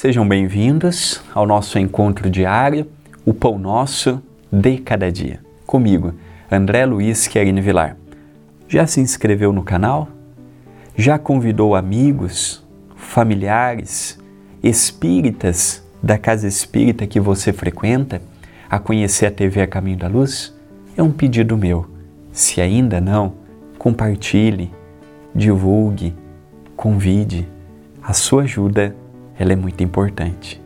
Sejam bem-vindos ao nosso encontro diário, o Pão Nosso de Cada Dia. Comigo, André Luiz Querine Vilar. Já se inscreveu no canal? Já convidou amigos, familiares, espíritas da casa espírita que você frequenta a conhecer a TV A Caminho da Luz? É um pedido meu. Se ainda não, compartilhe, divulgue, convide. A sua ajuda ela é muito importante.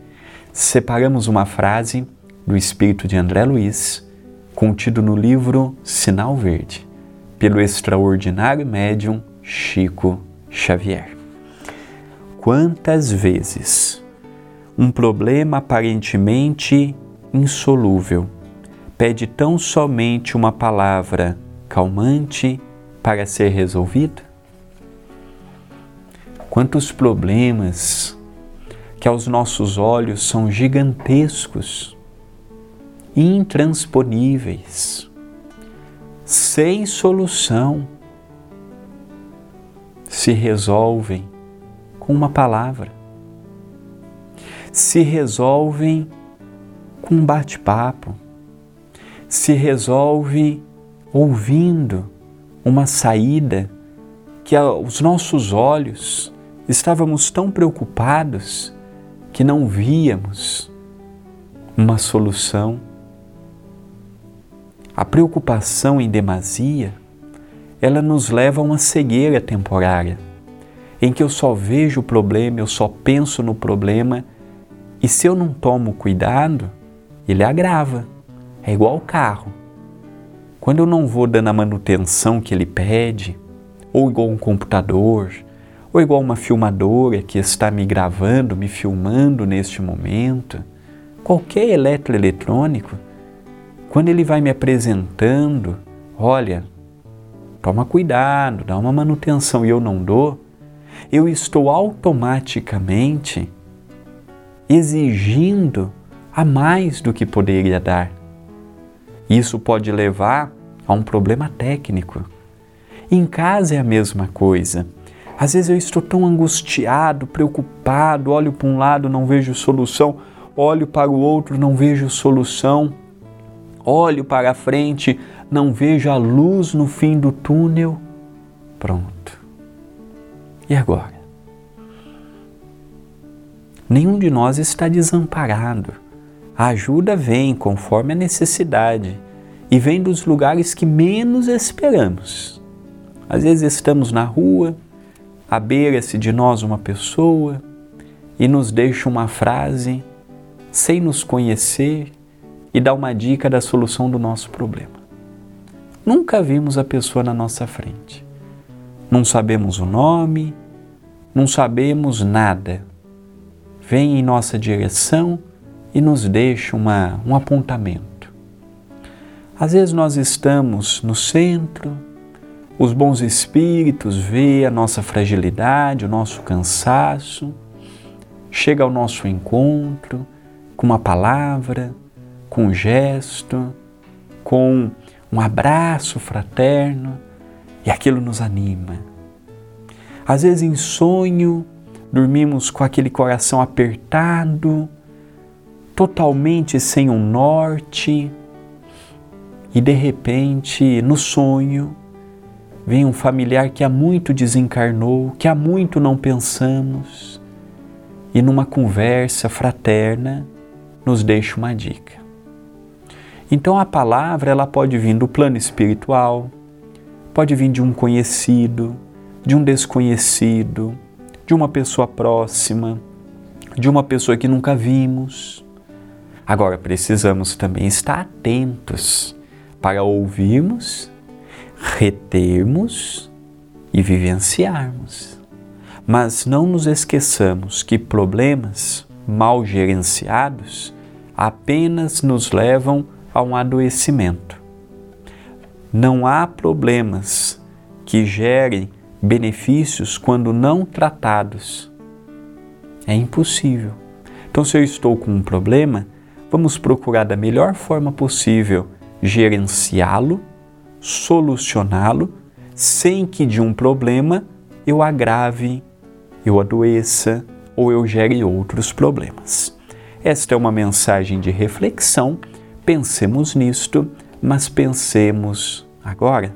Separamos uma frase do espírito de André Luiz, contido no livro Sinal Verde, pelo extraordinário médium Chico Xavier. Quantas vezes um problema aparentemente insolúvel pede tão somente uma palavra calmante para ser resolvido? Quantos problemas que aos nossos olhos são gigantescos, intransponíveis, sem solução, se resolvem com uma palavra, se resolvem com um bate-papo, se resolve ouvindo uma saída que aos nossos olhos estávamos tão preocupados que não víamos uma solução. A preocupação em demasia, ela nos leva a uma cegueira temporária, em que eu só vejo o problema, eu só penso no problema, e se eu não tomo cuidado, ele agrava. É igual o carro. Quando eu não vou dando a manutenção que ele pede, ou igual um computador, ou igual uma filmadora que está me gravando, me filmando neste momento, qualquer eletroeletrônico, quando ele vai me apresentando, olha, toma cuidado, dá uma manutenção e eu não dou, eu estou automaticamente exigindo a mais do que poderia dar. Isso pode levar a um problema técnico. Em casa é a mesma coisa. Às vezes eu estou tão angustiado, preocupado, olho para um lado, não vejo solução, olho para o outro, não vejo solução, olho para a frente, não vejo a luz no fim do túnel. Pronto. E agora? Nenhum de nós está desamparado. A ajuda vem conforme a necessidade e vem dos lugares que menos esperamos. Às vezes estamos na rua, abeira-se de nós uma pessoa e nos deixa uma frase sem nos conhecer e dá uma dica da solução do nosso problema. Nunca vimos a pessoa na nossa frente. Não sabemos o nome, não sabemos nada. Vem em nossa direção e nos deixa uma, um apontamento. Às vezes nós estamos no centro, os bons espíritos vê a nossa fragilidade, o nosso cansaço, chega ao nosso encontro com uma palavra, com um gesto, com um abraço fraterno e aquilo nos anima. Às vezes em sonho dormimos com aquele coração apertado, totalmente sem um norte, e de repente no sonho Vem um familiar que há muito desencarnou, que há muito não pensamos, e numa conversa fraterna nos deixa uma dica. Então a palavra ela pode vir do plano espiritual, pode vir de um conhecido, de um desconhecido, de uma pessoa próxima, de uma pessoa que nunca vimos. Agora precisamos também estar atentos para ouvirmos retermos e vivenciarmos. Mas não nos esqueçamos que problemas mal gerenciados apenas nos levam a um adoecimento. Não há problemas que gerem benefícios quando não tratados. É impossível. Então, se eu estou com um problema, vamos procurar da melhor forma possível gerenciá-lo solucioná-lo sem que de um problema eu agrave, eu adoeça ou eu gere outros problemas. Esta é uma mensagem de reflexão. Pensemos nisto, mas pensemos agora